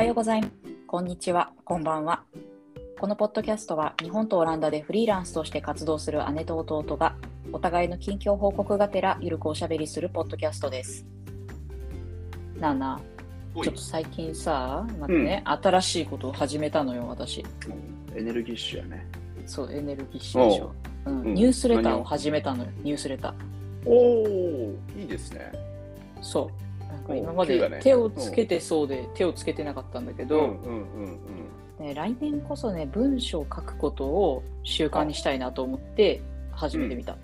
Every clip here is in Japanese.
はようございます。こんにちは。こんばんは。このポッドキャストは日本とオランダでフリーランスとして活動する姉と弟がお互いの近況報告がてらゆるくおしゃべりするポッドキャストです。なあなあ、ちょっと最近さ、待ってね、新しいことを始めたのよ、私。エネルギッシュやね。そう、エネルギッシュでしょ。うんうんニュースレターを始めたのよ、ニュースレター。おお、いいですね。そう。今まで手をつけてそうで手をつけてなかったんだけど、来年こそね文章を書くことを習慣にしたいなと思って始めてみた、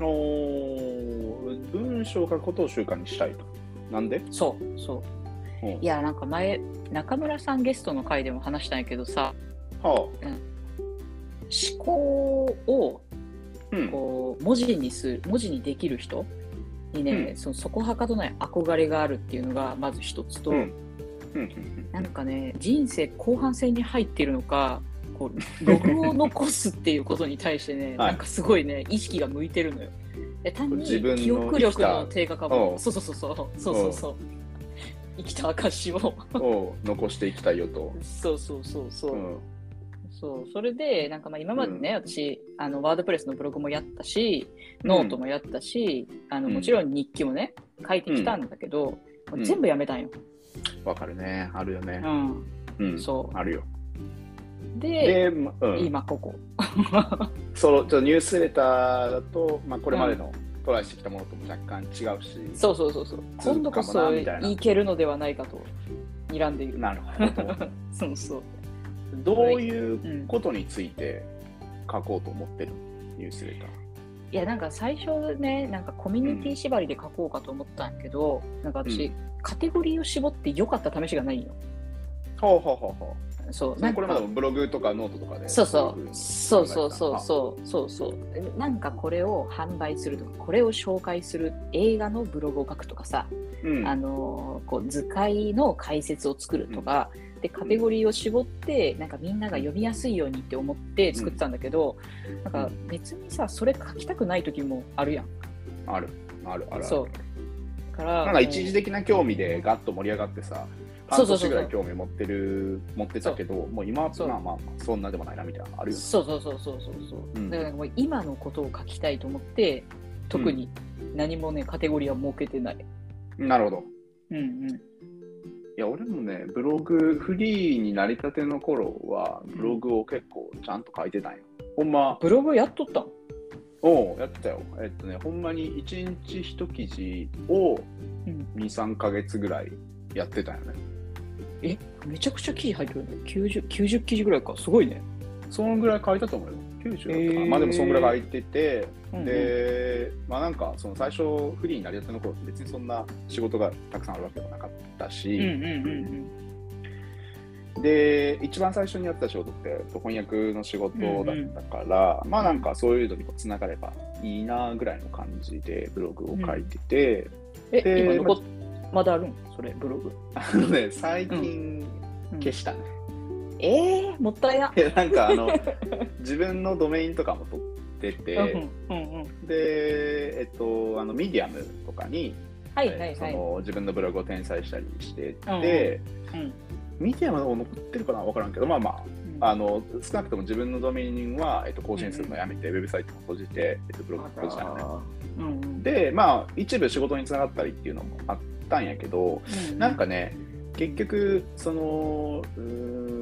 うん。おお、文章を書くことを習慣にしたいと。なんで？そうそううんいやなんか前中村さんゲストの回でも話したんやけどさは思考をあ。うん。こう文字にする文字にできる人にね、うん。そのそこはかとない憧れがあるっていうのがまず一つと、うん。なんかね人生後半戦に入っているのかこうログを残すっていうことに対してね、はい。なんかすごいね意識が向いてるのよ。で単に記憶力の低下かうもんそうそうそうそう。そうそうそう。生きた証。を。残していきたいよと。そうそうそうそう、うん。そうそれでなんかまあ今までね、私あの WordPress のブログもやったしノートもやったし、あのうんもちろん日記もね書いてきたんだけど、もう全部やめたんよ。わかるね。あるよねう。んうん。そあるよ。うで。今ここ。そのちょっとニュースレターだと、まあ、これまでのトライしてきたものとも若干違うし、そうそうそうそう。今度こそいけるのではないかと睨んでいる。なるほど。そうそう。どういうことについて書こうと思ってる？ニュースレター。いやなんか最初ね、なんかコミュニティ縛りで書こうかと思ったんやけど、なんか私、うんカテゴリーを絞って良かった試しがないんよ。ほうほうほうほそう。う。なんかこれまでもブログとかノートとかで。そうそうそうそうそう考そうそうそうなんかこれを販売するとかこれを紹介する映画のブログを書くとかさ、うんあのこう図解の解説を作るとか、でカテゴリーを絞ってなんかみんなが読みやすいようにって思って作ってたんだけど、なんか別にさそれ書きたくない時もあるやん。ある、ある、ある。そう。だからなんか一時的な興味でガッと盛り上がってさ、半そうそうそう年ぐらい興味持ってる、持ってたけど、もう今はそうまあまあまあ、そんなでもないなみたいなのあるよね。そうそうそうそうそうそう、うん。だからもう今のことを書きたいと思って特に何もねカテゴリーは設けてない。なるほど。うんうん。いや、俺もね、ブログ、フリーになりたての頃は、ブログを結構ちゃんと書いてたんよ。ほんま、ブログやっとったん？おうやってたよ。えっとね、ほんまに1日1記事をうん2、3ヶ月ぐらいやってたよね。えめちゃくちゃ記事入ってるね 90, 90記事ぐらいかすごいね。そのぐらい書いたと思うよ。90だったかな。へー。まあでもそのぐらい書いてて、うんうん。で、まあなんか、その最初フリーになりたての頃って別にそんな仕事がたくさんあるわけでもなかったし、うんうんうんで、一番最初にやってた仕事ってえっと翻訳の仕事だったから、まあなんかそういうのにつながればいいなぐらいの感じでブログを書いてて、え、で今まだあるん？それ、ブログ。あのね、最近うん。消したね。えー、もったいな。いやなんかあの、自分のドメインとかも取ってて、うんうんうん。で、えっと、あのミディアムとかに、はいはいはい。その自分のブログを転載したりしてて、うんうんミディアムの方残ってるかな分からんけど、まあまあ、あの少なくとも自分のドメインは、えっと、更新するのをやめて、ウェブサイトも閉じて、えっと、ブログも閉じたよね。うんうん、で、まあ、一部仕事につながったりっていうのもあったんやけど、うんなんかね、結局、その、うーん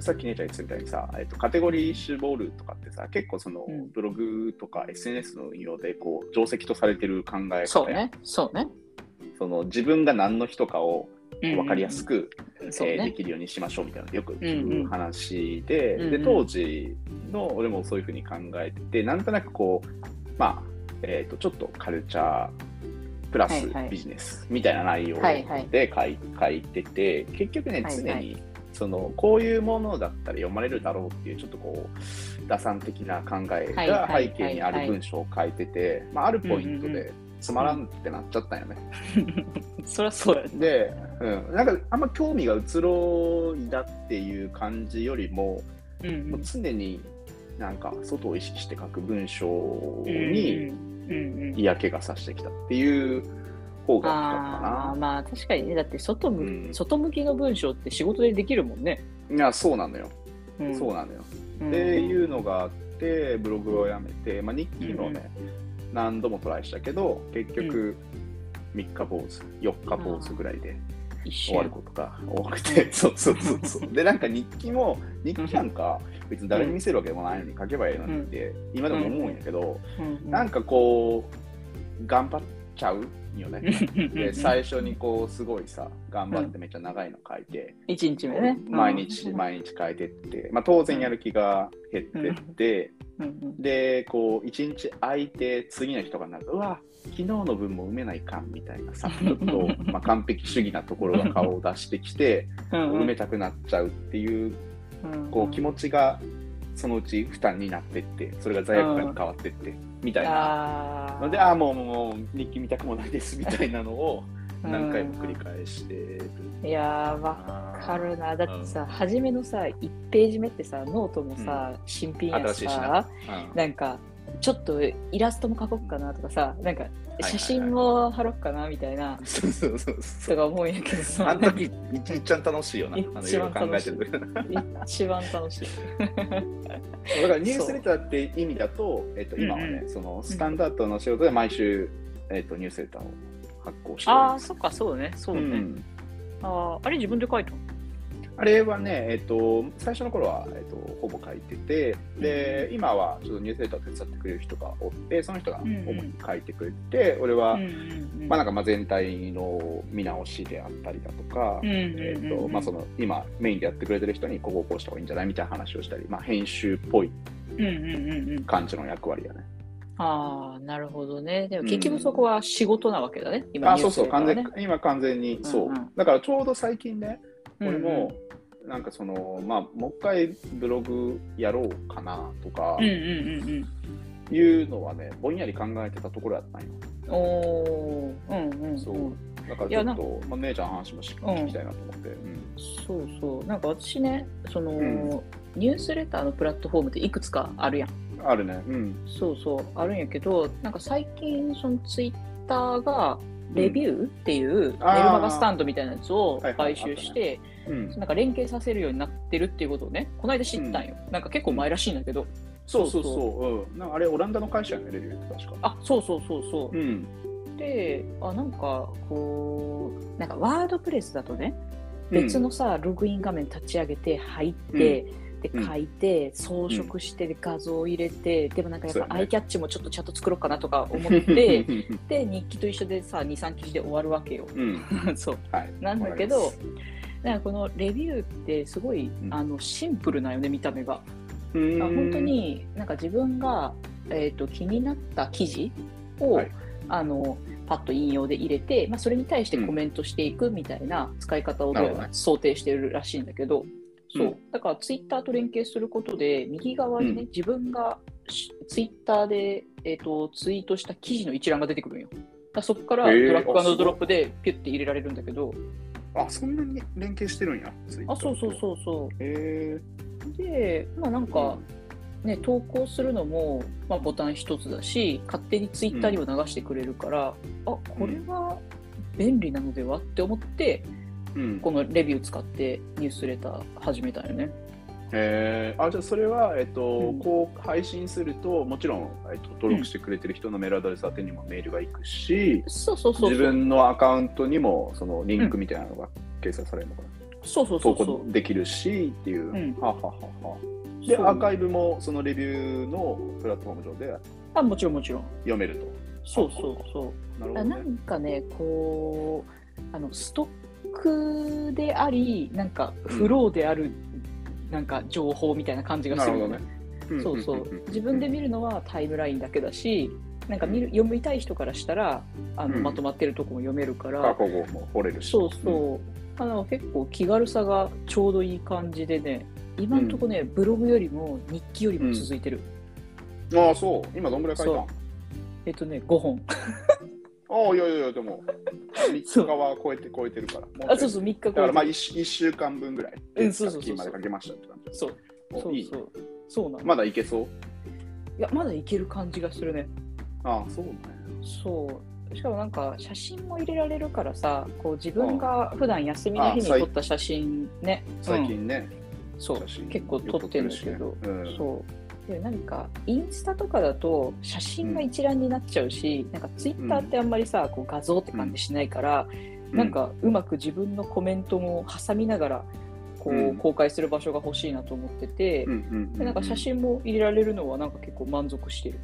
さっき姉ちゃん言ってたみたいにさ、えっと、カテゴリー絞るとかってさ、結構その、うん。ブログとか SNS の運用で、こう、定石とされてる考え方やそうね、そうね。その自分が何の人かを分かりやすく、そうえーでね。きるようにしましょうみたいな。のよくうん聞うん。く話で、うんうん。で当時の俺もそういうふうに考えててなんとなくこうまあ、えー、とちょっとカルチャープラスビジネスみたいな内容はいはい。で書い書いてて結局ね常にそのこういうものだったら読まれるだろうっていうちょっとこう打算的な考えはいがはい背景にある文章を書いてて、まあ、あるポイントうんうんでつまらんってなっちゃったんよね。そりゃそうやね。で、うん、なんかあんま興味が移ろいだっていう感じよりも、うんもう常になんか外を意識して書く文章うんにうんうん嫌気がさしてきたっていう方が大きかったああ、かまあ確かにね、だって外向,、うん。外向きの文章って仕事でできるもんね。な。いや、そうなのよ。うん、そうなのよ。うん。っていうのがあって、ブログをやめて、まあ、日記もね、何度もトライしたけど、結局、3日坊主、4日坊主ぐらいで終わることが多くて、そうそうそうそう。で、なんか日記も、日記なんか、別に誰に見せるわけでもないのに書けばいいのにって、今でも思うんやけど、うん。なんかこう、頑張っちゃうよね。で、最初にこう、すごいさ、頑張ってめっちゃ長いの書いて、一日目ね。毎日毎日書いてって、まあ、当然やる気が減ってって、うん。うん。で、こう、一日空いて、次の日とかになると、うわ、昨日の分も埋めないかんみたいなさ、ちょっと、まあ、完璧主義なところが顔を出してきて、うん。うん。埋めたくなっちゃうっていう、うん。こう、気持ちが、そのうち負担になってって、それが罪悪感に変わってって、みたいな。ので、ああ、もう、もう、日記見たくもないです、みたいなのを、うん何回も繰り返してる。いやー、わかるな。だってさ、初めのさ、1ページ目ってさ、ノートもさ、新品や新しさな、うん。なんか、ちょっとイラストも描こっかなとかさ、なんか、写真も貼ろっかなみたいな、そうそうそうとそう。か思うんやけどさ、あの時、一日ちゃん楽しいよな。一ろいろ考え番楽しいてる。一番楽しい。だからニュースレターって意味だと、えっと、今はね、うんそのスタンダードの仕事で毎週、えっと、ニュースレターを発行してるああ、そっか、そうね、そうね。うんあーあれ、自分で書いたの？あれはね、えっと、最初の頃は、えっと、ほぼ書いてて、で、今はちょっとニュースレターを手伝ってくれる人がおって、その人が主に書いてくれて、俺は、うんうんうんまあなんかまあ全体の見直しであったりだとか、うんうんうんえっとまあその今メインでやってくれてる人にここをこうした方がいいんじゃないみたいな話をしたり、まあ編集っぽいうんうんうんうん。感じの役割やね。ああ、なるほどね。でも結局そこは仕事なわけだね。今あ、そうそう、完全、今完全にそう、うんうんだからちょうど最近ね、うんうん俺も、なんかその、まあ、もう一回ブログやろうかなとかいうのはね、ぼんやり考えてたところやったんよ。うん。おー、うんうん、うん。そうだからちょっと、まあ、姉ちゃんの話もし聞きたいなと思って。うんそうそう。なんか私ね、その、うんニュースレターのプラットフォームっていくつかあるやん。あるね。うん。そうそう、あるんやけど、なんか最近、そのツイッターが、レビューっていうメルマガスタンドみたいなやつを買収して、うん、なんか連携させるようになってるっていうことをね、この間知ったんよ。なんか結構前らしいんだけど。そうそうそう。うん、あれ、オランダの会社やね、レビューって確か。あ、そうそうそうそう。うん。で、あ、なんかこう、なんかワードプレスだとね、別のさ、ログイン画面立ち上げて、入って、でうん書いて、装飾して、で画像を入れて、でもなんかやっぱアイキャッチもちょっとちゃんと作ろうかなとか思って、で、日記と一緒でさ、2、3記事で終わるわけよ。うん。そう。はい。なんだけど、かこのレビューってすごい、うんあのシンプルなよね、見た目が。うんあ本当、になんか自分が、えー、と気になった記事を、はいあのパッと引用で入れて、まあ、それに対してコメントしていくみたいな使い方を想定してるらしいんだけど、そううんだからツイッターと連携することで右側にね、うん自分がしツイッターで、えー、とツイートした記事の一覧が出てくるんよ。だそこからドラッグあすごいドロップでピュッて入れられるんだけど、あ、そんなに連携してるんや。あそうそうう。そうそへう。で、まあなんか、ね、投稿するのも、まあ、ボタン一つだし勝手にツイッターにも流してくれるから、あこれは便利なのではって思ってえ。うん。このレビュー使ってニュースレター始めたよね。えー、あじゃあそれは、えっとうんこう配信するともちろん、えっと、登録してくれてる人のメールアドレス宛てにもメールが行くし、そうそうそうそう。自分のアカウントにもそのリンクみたいなのが掲載されるのかな、そうそうそ投うそう稿。できるしっていう、うんはあはあはあはあでアーカイブもそのレビューのプラットフォーム上であもちろんもちろん。読めるとそうそうそう。あななるほどねんかね、こう、あのストックであり、なんかフローである、なんか情報みたいな感じがするよね。ん。そうそう。自分で見るのはタイムラインだけだし、なんか見る読みたい人からしたら、あのうん。まとまってるとこも読めるから、過去後も掘れるし。そうそう。あの結構気軽さがちょうどいい感じでね、今んとこね、ブログよりも日記よりも続いてる。うん。ああそう。今どんぐらい書いたん？えっとね、5本。ああいやいやいやでも3日は超えて超えてるから。も あ、そうそう、3日だからまあ超え 1, 週間分ぐらい。うんそうそうそうまで書けましたって感じ。そう。そうそう。そうなの。まだいけそう？いや、まだいける感じがするね。ああ、そうね。そしかもなんか写真も入れられるからさこう自分が普段休みの日に撮った写真ね。最近ね、うん、そう。結構撮ってるけど、ね。うん、そうでなんかインスタとかだと写真が一覧になっちゃうし、うん、なんかツイッターってあんまりさ、こう画像って感じしないから、うん、なんかうまく自分のコメントも挟みながらこう公開する場所が欲しいなと思ってて、でなんか写真も入れられるのはなんか結構満足してる。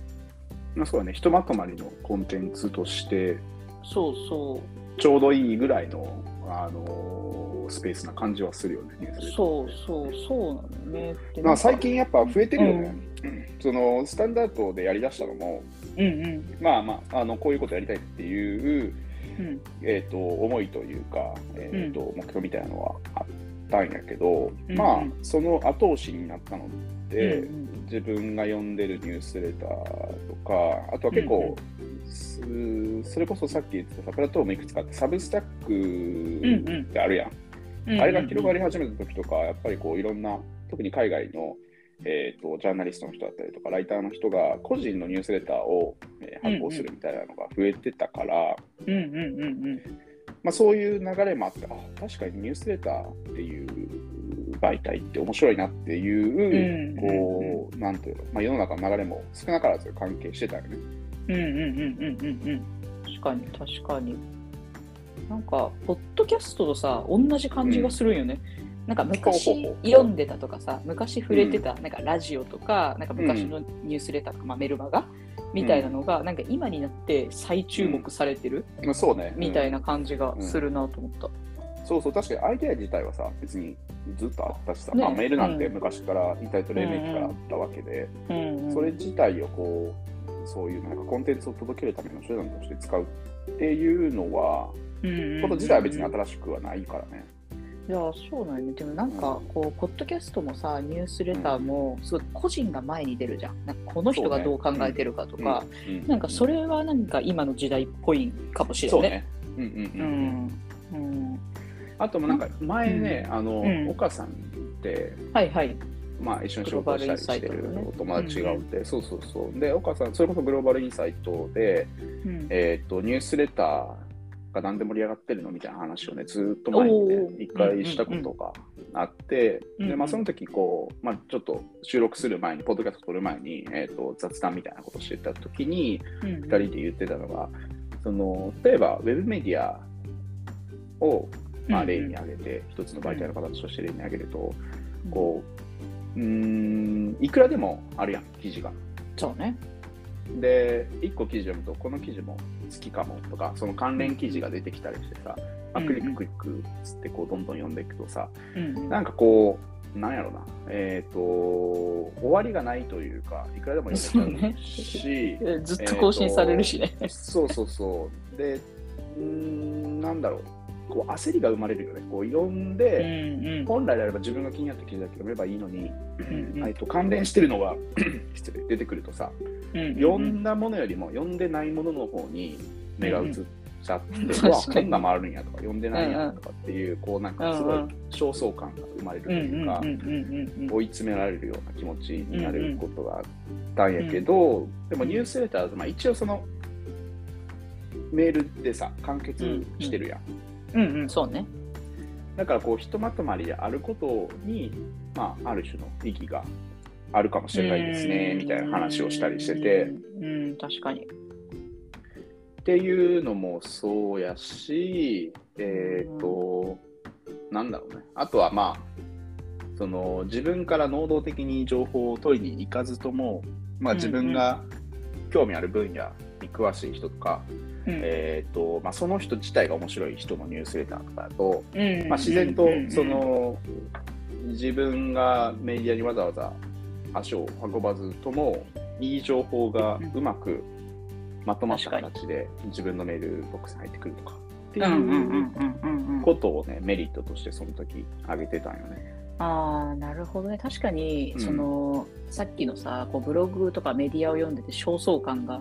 まあ、そうだね、ひとまとまりのコンテンツとして、そうそう。ちょうどいいぐらいの、あのー、スペースな感じはするよね。そうそうそうなのね。まあ最近やっぱ増えてるよね。うん、そのスタンダードでやりだしたのも、うんうん、まあまああのこういうことやりたいっていう、うん、えーと、思いというか、えーと、目標みたいなのはあったんやけど、うん、まあその後押しになったので、うん、自分が読んでるニュースレターとか、あとは結構、うんうん、それこそさっき言ってたプラットフォームいくつかってサブスタックってあるやん。うんうん、あれが広がり始めた時とか、やっぱりこういろんな、特に海外の、えーと、ジャーナリストの人だったりとか、ライターの人が個人のニュースレターを、えー、発行するみたいなのが増えてたから、まあ、そういう流れもあって、あ確かにニュースレターっていう媒体って面白いなっていう、こう、なんていうの、まあ、世の中の流れも少なからず関係してたよね。うんうんうんうんうんうん。確かに、確かに。なんか、ポッドキャストとさ、同じ感じがするんよね。うん、なんか昔読んでたとかさ、昔触れてた、なんかラジオとか、なんか昔のニュースレターとか、まあ、メルマガみたいなのが、なんか今になって再注目されてる、そうね、みたいな感じがするなと思った。そうそう、確かにアイデア自体はさ、別にずっとあったしさ、ね、まあ、メールなんて昔から、インターネット黎明期からあったわけで、うんうん、それ自体をこう、そういうなんかコンテンツを届けるための手段として使うっていうのは、うんうんうん、こと自体は別に新しくはないからね。いやそうなんねでもなんかこうポッドキャストもさニュースレターもすごい個人が前に出るじゃん。なんかこの人がどう考えてるかとか、ね。うん、なんかそれはなんか今の時代っぽいかもしれないね。うんうんうんうん、うん。あともなんか前ね、あの、岡さんって、はいはい。まあ、一緒に仕事したりしてるお友達がおって、そうそうそう。で、岡さん、それこそグローバルインサイトで、えっと、ニュースレターが何で盛り上がってるのみたいな話をね、ずっと前にね、一回したことがあって、で、まあ、その時こう、まあ、ちょっと収録する前に、ポッドキャスト撮る前に、えっと、雑談みたいなことをしてた時に、二人で言ってたのが、その、例えば、ウェブメディアをまあ、例に挙げて、一つの媒体の形として例に挙げると、こう、うん、いくらでもあるやん、記事が。そうね。で、1個記事読むと、この記事も好きかもとか、その関連記事が出てきたりしてさ、まあ、クリッククリックつってこうどんどん読んでいくとさ、うんなんかこう、なんやろな、えっ、ー、と、終わりがないというか、いくらでも読めちゃうし、ね、ずっと更新されるしね。そうそうそう。で、うん、なんだろう、こう焦りが生まれるよね。こう読んで、うんうん、本来であれば自分が気になった記事だけ読めばいいのに、うんうん、と関連してるのが 失礼出てくるとさ、うんうんうん、読んだものよりも読んでないものの方に目が移っちゃって、うんうん、わこんなもあるんやとか読んでないやとかっていう、うんうん、こうなんかすごい焦燥感が生まれるというか、追い詰められるような気持ちになることがあったんやけど、うんうん、でもニュースレターズ、まあ、一応そのメールでさ完結してるやん。うんうんうん。うんそうね。だからこうひとまとまりであることに、まあ、ある種の意義があるかもしれないですねみたいな話をしたりしてて。うん確かに。っていうのもそうやしえっ、ー、と、うん、なんだろうね。あとはまあその自分から能動的に情報を取りに行かずとも、まあ、自分が興味ある分野に詳しい人とか、えーとまあ、その人自体が面白い人のニュースレターとかだと、まあ、自然とその、自分がメディアにわざわざ足を運ばずともいい情報がうまくまとまった形で自分のメールボックスに入ってくるとかっていうことをねメリットとしてその時挙げてたんよね。ああなるほどね。確かに、そのさっきのさこうブログとかメディアを読んでて焦燥感が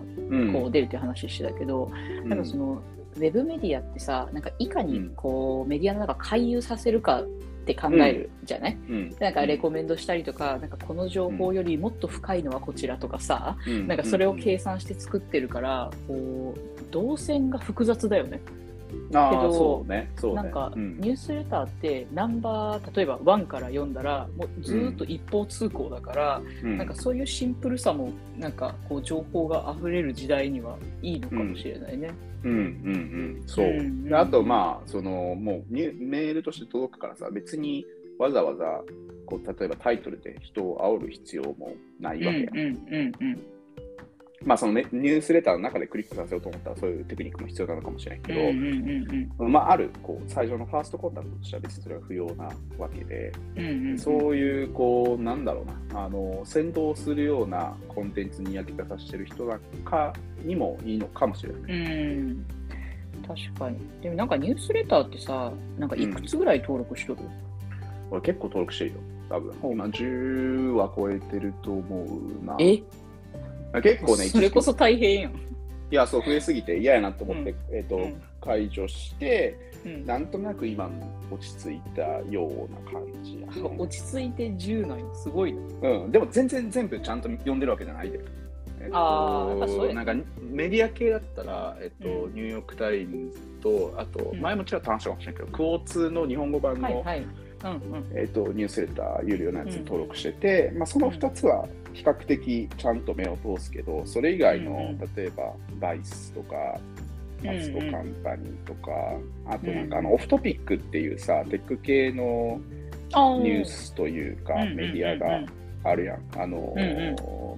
こう出るって話してたけど、うん、なんかそのウェブメディアってさなんかいかにこう、メディアの中回遊させるかって考えるじゃない、うん、なんかレコメンドしたりとか、なんかこの情報よりもっと深いのはこちらとかさ、うん、なんかそれを計算して作ってるから、こう動線が複雑だよね。あけどそうね。そうね。なんか、ニュースレターってナンバー例えば1から読んだらもうずっと一方通行だから、うん、なんかそういうシンプルさもなんかこう情報が溢れる時代にはいいのかもしれないね。うん。うん。うん。そう、うん。うん、あとまあそのもうメールとして届くからさ別にわざわざこう例えばタイトルで人を煽る必要もないわけや。うんうんうんうんまあそのね、ニュースレターの中でクリックさせようと思ったらそういうテクニックも必要なのかもしれないけど、うんうんうん、まああるこう最初のファーストコンタクトとしては別にそれは不要なわけで、うんうんうん、そういうこうなんだろうなあの先導するようなコンテンツに焼き立たしてる人なんかにもいいのかもしれない。うん確かに。でもなんかニュースレターってさ、なんかいくつぐらい登録しとる、うん、俺結構登録してるよ。多分今10は超えてると思うな。え？結構ね、それこそ大変よ。いや、そう、増えすぎて嫌やなと思って、うん、えっ、ー、と、うん、解除して、うん、なんとなく今落ち着いたような感じや、ね、落ち着いて10なんすごいな。うん、でも全然全部ちゃんと読んでるわけじゃないで。えっ、ー、と、なんかメディア系だったら、えっ、ー、と、ニューヨーク・タイムズと、あと、前もちろん話したかもしれないけど、クオーツの日本語版の、はいはいうんうん、えーと、ニュースレター有料のやつ登録してて、まあ、その2つは比較的ちゃんと目を通すけど、それ以外の、例えば、バイスとか、マストカンパニーとか、あとなんかあの、オフトピックっていうさ、テック系のニュースというか、メディアがあるやん。あの、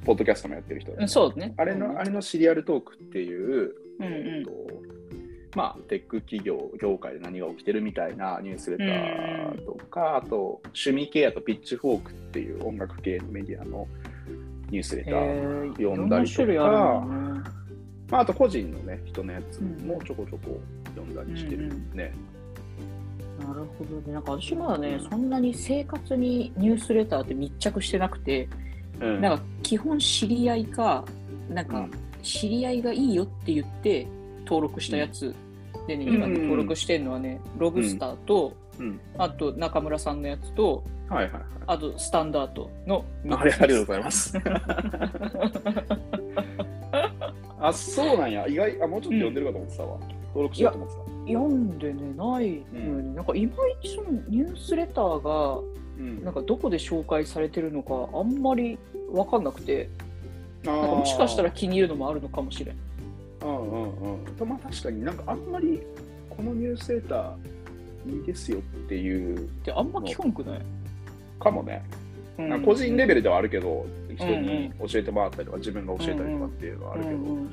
ポッドキャストもやってる人、そうね。あれの、あれのシリアルトークっていう、うんうん、とまあ、テック企業業界で何が起きてるみたいなニュースレターとか、あと趣味系やとピッチフォークっていう音楽系のメディアのニュースレター読んだりとか、まあ、あと個人のね人のやつもちょこちょこ読んだりしてるね。なるほどね。なんか私まだね、そんなに生活にニュースレターって密着してなくて、うん、なんか基本知り合いか、なんか知り合いがいいよって言って登録したやつでね、今ね、登録してるのはね、ロブスターと、うん、あと中村さんのやつと、はいはいはい、あとスタンダードのあれありがとうございます。あ、そうなんや。意外、あ、もうちょっと読んでるかと思ってたわ。うん、登録しようと思ってた。読んでね、ないのに、なんかいまいちそのニュースレターが、うん、なんかどこで紹介されてるのかあんまり分かんなくて、なんかもしかしたら気に入るのもあるのかもしれん。うんうんうん。とまあ確かになんかあんまりこのニュースレターいいですよっていう。であんま聞かんくないかもね。うん、個人レベルではあるけど、人に教えてもらったりとか、自分が教えたりとかっていうのはあるけど、うんうん、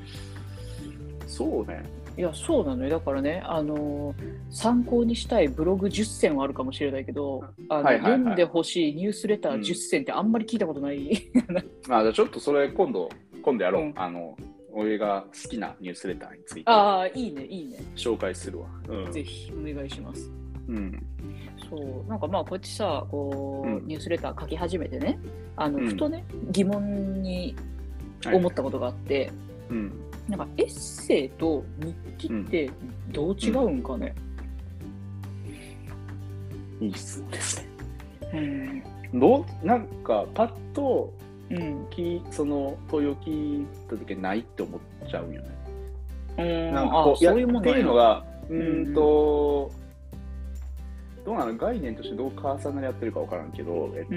そうね。いや、そうなのよ。だからね、あのー、参考にしたいブログ10選はあるかもしれないけど、あの、はいはいはい、読んでほしいニュースレター10選ってあんまり聞いたことない。うん、あじゃあちょっとそれ今度、今度やろう。うん、あの、俺が好きなニュースレターについてああいいねいいね。紹介するわ、うん、ぜひお願いします。うん。そうなんかまあこってさこう、うん、ニュースレター書き始めてねあの、うん、ふとね疑問に思ったことがあって、はい、うん、なんかエッセイと日記ってどう違うんかね、いい質問ですね、うん、どうなんかパッとうん、きその問いを聞いた時ないって思っちゃうよね。うん、なんかこうそういうものっていうのが、うんと、どうなの？概念としてどう重なり合ってるか分からんけど、えっと、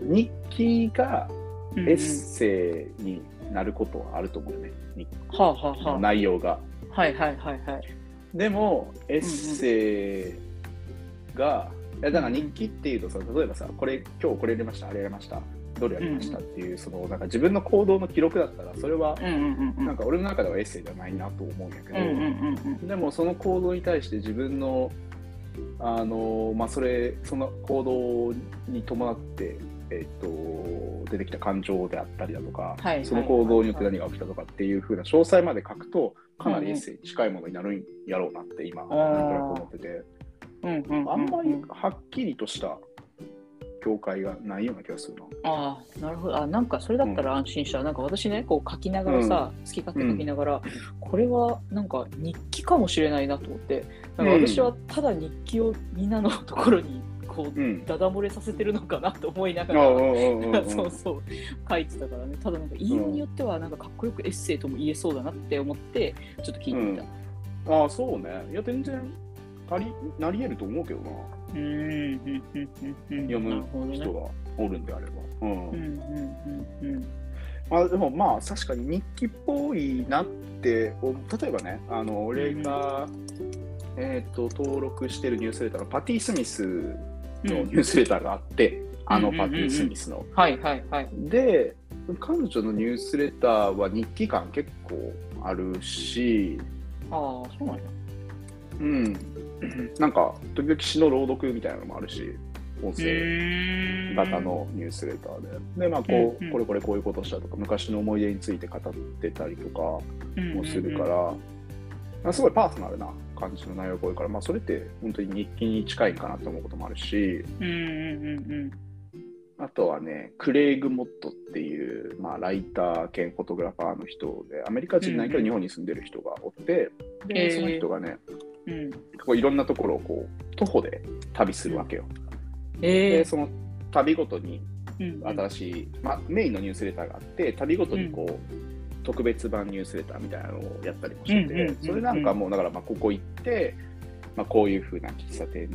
うん、日記がエッセイになることはあると思うよね。はあはあはあ、内容が。はいはいはいはい。でも、エッセイが、うんうん、だから日記っていうとさ、例えばさ、これ、今日これやりました、あれやりました。どれやりましたっていう、うん、そのなんか自分の行動の記録だったらそれは、なんか俺の中ではエッセイじゃないなと思うんやけど、でもその行動に対して自分のあのまあ、それその行動に伴って、えーと、出てきた感情であったりだとか、はい、その行動によって何が起きたとかっていうふうな詳細まで書くとかなりエッセイに近いものになるんやろうなって今、なんとなく思ってて、あんまりはっきりとした境界がないような気がするな。ああ、なるほど。あ、なんかそれだったら安心した。うん、なんか私ね、こう書きながらさ、うん、好き勝手書きながら、うん、これはなんか日記かもしれないなと思って、なんか私はただ日記をみんなのところにここう、うん、ダダ漏れさせてるのかなと思いながら、そうそう書いてたからね。ただなんか言いようによってはなんかかっこよくエッセイとも言えそうだなって思ってちょっと聞いてみた、うん、ああそうね。いや全然ありなり得ると思うけどな。うん読む人がおるんであれば。まあ、でもまあ確かに日記っぽいなって例えばねあの俺が、えーと、登録してるニュースレターのパティ・スミスのニュースレターがあって、うん、あのパティ・スミスの。はいはいはい。で、彼女のニュースレターは日記感結構あるし、ああ、そうなんや。うん。なんか、時々詩の朗読みたいなのもあるし、音声型のニュースレターで。で、まあこう、これこれこういうことしたとか、昔の思い出について語ってたりとかもするから、すごいパーソナルな感じの内容が多いから、まあ、それって本当に日記に近いかなと思うこともあるし、うんうんうんあとはね、クレイグ・モットっていう、まあ、ライター兼フォトグラファーの人で、アメリカ人ないけど日本に住んでる人がおって、うん、で、その人がね、うん、こういろんなところをこう徒歩で旅するわけよ。えー、で、その旅ごとに新しい、うん、まあ、メインのニュースレターがあって、旅ごとにこう、特別版ニュースレターみたいなのをやったりもしてて、それなんかもう、だからまあここ行って、まあ、こういうふうな喫茶店、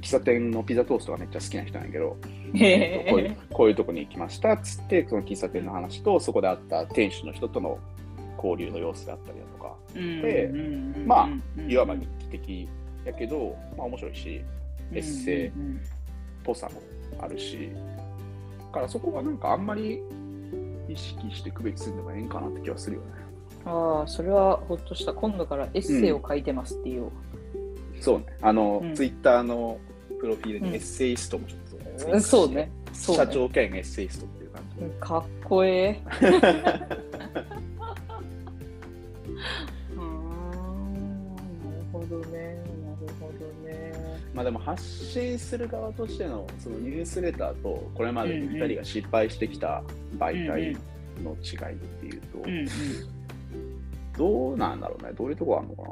喫茶店のピザトーストがめっちゃ好きな人なんやけど、えー、こういうこういうとこに行きましたっつって、その喫茶店の話と、そこで会った店主の人との交流の様子だったりだとか、で、まあ、いわば日記的やけど、まあ面白いし、エッセイっぽさもあるし、だからそこがなんかあんまり意識して区別するのがええんかなって気はするよね。ああ、それはほっとした。今度からエッセイを書いてますっていう。うん、そうね。あの、うん、ツイッターのプロフィールにエッセイストもちょっと、うん、そうね。そうね社長兼エッセイストっていう感じ。かっこええ。でも発信する側としてのそのニュースレターとこれまで2人が失敗してきた媒体の違いっていうと、うんうん、どうなんだろうね？どういうとこあるのかな？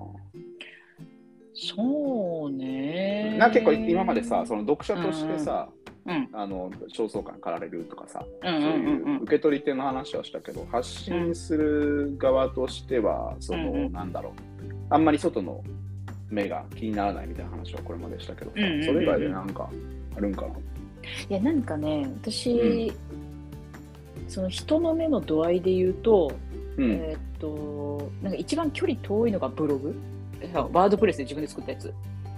そうねな結構今までさその読者としてさ、うん、あの焦燥感かられるとかさ、そういう受け取り手の話はしたけど発信する側としてはその、うんうん、なんだろう。あんまり外の目が気にならないみたいな話はこれまでしたけど。さ、それ以外でなんかあるんかな？いやなんかね私、うん、その人の目の度合いで言うと、うん、えー、っとなんか一番距離遠いのがブログ？ WordPress で自分で作ったやつ、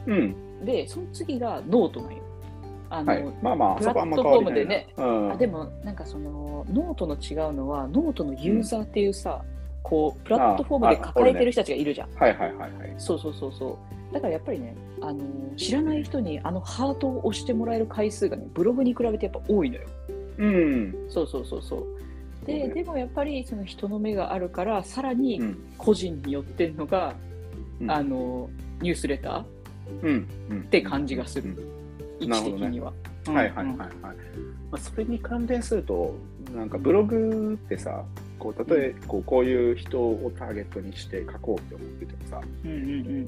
うん、でその次がノートなんよ。あの、はい、まあまあプラットフォームでね、うん、あでもなんかそのノートの違うのはノートのユーザーっていうさ、うんこうプラットフォームで抱えてる人たちがいるじゃん。はいはいはいはい。そうそうそうそう。だからやっぱりね、あの知らない人にあのハートを押してもらえる回数がね、ブログに比べてやっぱ多いのよ。うん。そうそうそうそう。で、でもやっぱりその人の目があるから、さらに個人によってるのが、うん、あのニュースレター、うん、って感じがする。うん、位置的には。ね、はいはいはいはい。まあ、それに関連すると、なんかブログってさ、こう例えこうこういう人をターゲットにして書こうって思っててもさ、うんうんうん。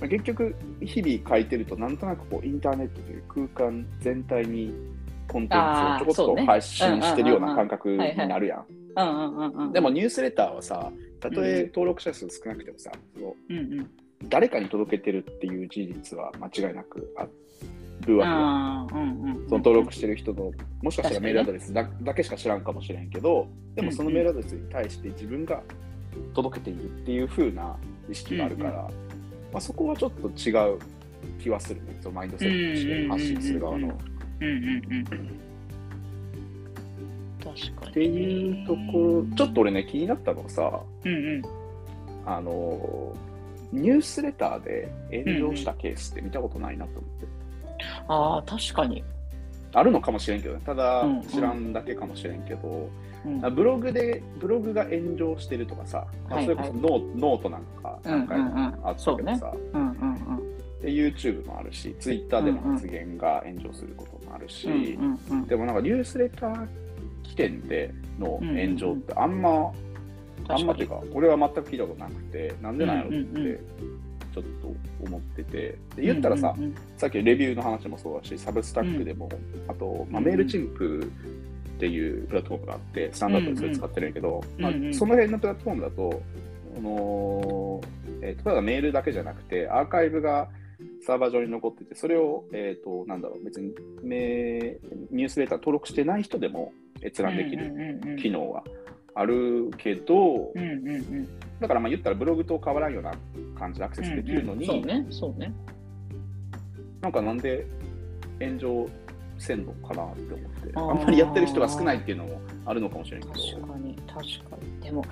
まあ、結局日々書いてるとなんとなくこうインターネットという空間全体にコンテンツをちょこっと配信してるような感覚になるやん。でもニュースレターはさたとえ登録者数少なくてもさ、うんうん、誰かに届けてるっていう事実は間違いなくあって。るわけよ、うんうん、その登録してる人のもしかしたらメールアドレスだだけしか知らんかもしれんけどでもそのメールアドレスに対して自分が届けているっていう風な意識があるから、うんうん、まあ、そこはちょっと違う気はするね。そのマインドセットとして発信する側の。確かにっていうところちょっと俺ね気になったのはさ、うんうん、あのニュースレターで炎上したケースって見たことないなと思って。ああ、確かに。あるのかもしれんけど、ね、ただ知らんだけかもしれんけど、うん。うん、ブログで、ブログが炎上してるとかさ、まあ、それこそノ,、ノートなんか何回もあったけどさ、で YouTube もあるし、Twitter でも発言が炎上することもあるし、でもなんかニュースレター起点での炎上ってあんま、あんまっていうか、俺は全く聞いたことなくて、なんでなんやろってちょっと思ってて、で言ったらさ、うん。うんうん、さっきレビューの話もそうだし、 Substack でも、うん、あと、まあ、 Mailchimpっていうプラットフォームがあって、スタンダードでそれ使ってるんやけど、うんうん、まあ、その辺のプラットフォームだと、あのえー、ただメールだけじゃなくて、アーカイブがサーバー上に残ってて、それを、えっ、ー、と、なんだろう、別にメニュースレーター登録してない人でも閲覧できる機能があるけど、うんうんうん、だからまあ言ったらブログと変わらんような感じでアクセスできるのに、うんうん、そうね、そうね。なんかなんで炎上せんのかなって思って、あんまりやってる人が少ないっていうのもあるのかもしれないけど。確かに、確かに。でも、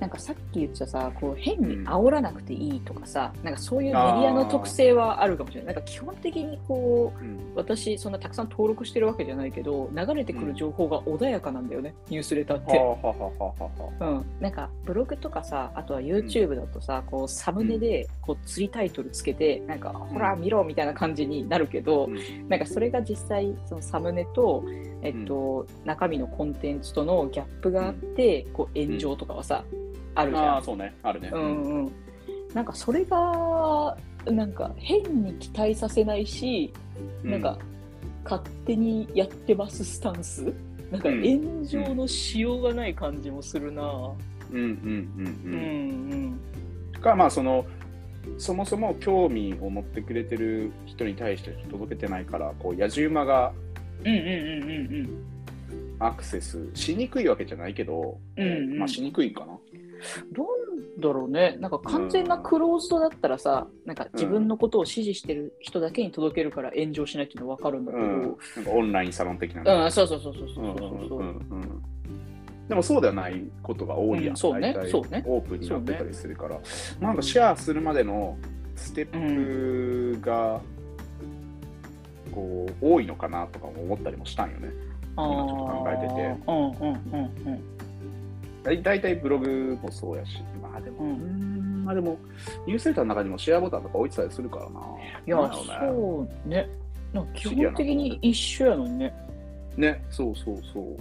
なんかさっき言ったさこう変に煽らなくていいとかさ、うん、なんかそういうメディアの特性はあるかもしれない。なんか基本的にこう、うん、私そんなたくさん登録してるわけじゃないけど流れてくる情報が穏やかなんだよね、うん、ニュースレターって、うん、なんかブログとかさあとは YouTube だとさ、こうサムネでこう釣りタイトルつけてなんか、ほら見ろみたいな感じになるけど、なんかそれが実際そのサムネとえっと、中身のコンテンツとのギャップがあって、こう炎上とかはさ、あるじゃん。あそうね、あるね。うんうん。なんかそれが、なんか変に期待させないし、なんか勝手にやってますスタンスなんか炎上のしようがない感じもするな。うんうんうんうん。うんうん。か、まあその、そもそも興味を持ってくれてる人に対して届けてないから、こう、野じ馬が、うんうんうんうんうん。アクセスしにくいわけじゃないけど、うんうん、まあしにくいかな。どうだろうね。なんか完全なクローズドだったらさ、うん、なんか自分のことを支持してる人だけに届けるから炎上しないっていうの分かるんだけど、うん、なんかオンラインサロン的な、うん、そうそうそうそうそうそうでもそうではないことが多いやん、そうねそうねオープンになってたりするから、ね、なんかシェアするまでのステップが、こう多いのかなとかも思ったりもしたんよね今ちょっと考えてて。うんうんうんうん大体ブログもそうやし、まあでも、うん、まあでも、ニュースレターの中にもシェアボタンとか置いてたりするからな。いや、ね、そうね。なんか基本的に一緒やのにね。ね、そうそうそう。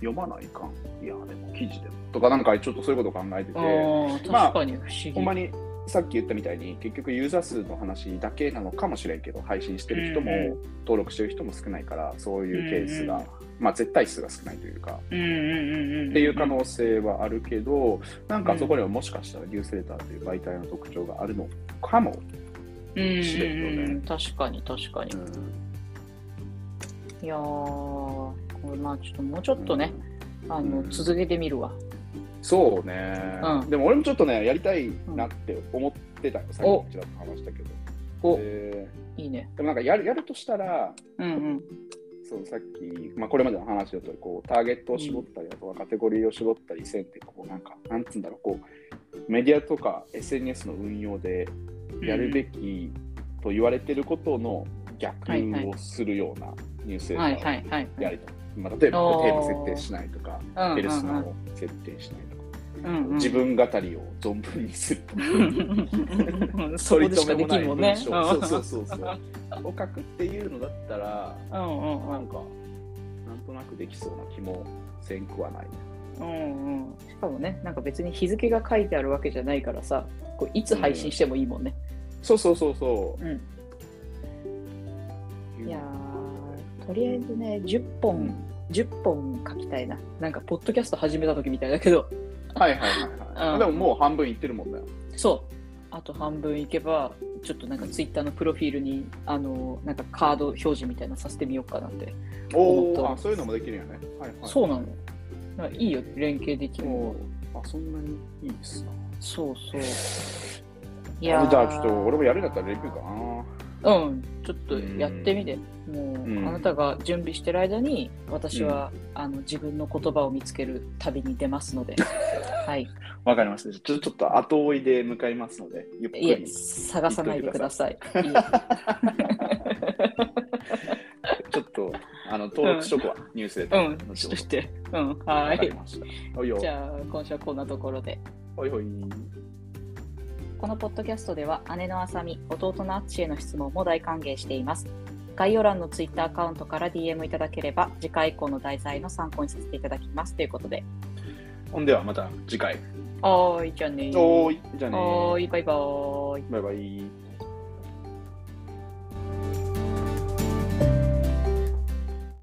読まないかん。いや、でも記事でも。とかなんかちょっとそういうこと考えてて。確かに不思議。ほんまにさっき言ったみたいに結局ユーザー数の話だけなのかもしれんけど配信してる人も、登録してる人も少ないからそういうケースがまあ、絶対数が少ないというか、っていう可能性はあるけど、なんかそこにはもしかしたらニュースレターという媒体の特徴があるのかもしれんよね。確かに確かに。うん、いやー、これまあちょっともうちょっとね、うん、あの続けてみるわ。そうね、うん、でも俺もちょっとね、やりたいなって思ってたよ、さっきちらっと話したけど。おいいね。でもなんかやるやるとしたら、うんうん、そうさっき、まあ、これまでの話だとこうターゲットを絞ったり、あとはカテゴリーを絞ったりせんってこうなんかなんつうんだろうこうメディアとか SNS の運用でやるべきと言われてることの逆をするようなニュースレターをやりたい。まあ、例えばテーマ設定しないとか、ペルソナを設定しない。うんうん、自分語りを存分にすると取り留めもない文章、そうそうそうそう。を書くっていうのだったら、うんうん、なんかなんとなくできそうな気もせんくはない、うんうん、しかもねなんか別に日付が書いてあるわけじゃないからさこういつ配信してもいいもんね、うん、そうそうそうそう、うん、いやとりあえずね10本、うん、10本書きたいな。なんかポッドキャスト始めた時みたいだけどはいはいはい、はい、でももう半分いってるもんだよ。そう。あと半分いけばちょっとなんかツイッターのプロフィールにあのなんかカード表示みたいなさせてみようかなって。おおそういうのもできるよね、はいはい、そうなの。いいよ連携できるあそんなにいいですなそうそう。いやじゃあちょっと俺もやるんだったらレビューかなうん、ちょっとやってみて、うん、もう、うん、あなたが準備してる間に私は、うん、あの自分の言葉を見つける旅に出ますので、はい。わかりました。ちょちょっと後追いで向かいますので、ゆっくりいえ、探さないでください。ちょっとあの登録しとくわ、ニュースで。うん、しとして。うん、はい。じゃあ、今週はこんなところで。ほいほい。このポッドキャストでは姉のあさみ、弟のあっちへの質問も大歓迎しています。概要欄のツイッターアカウントから DM いただければ次回以降の題材の参考にさせていただきますということで。ほんではまた次回。はーい、じゃあねーい、じゃあねー。はーい、バイバーイ。バイバイ。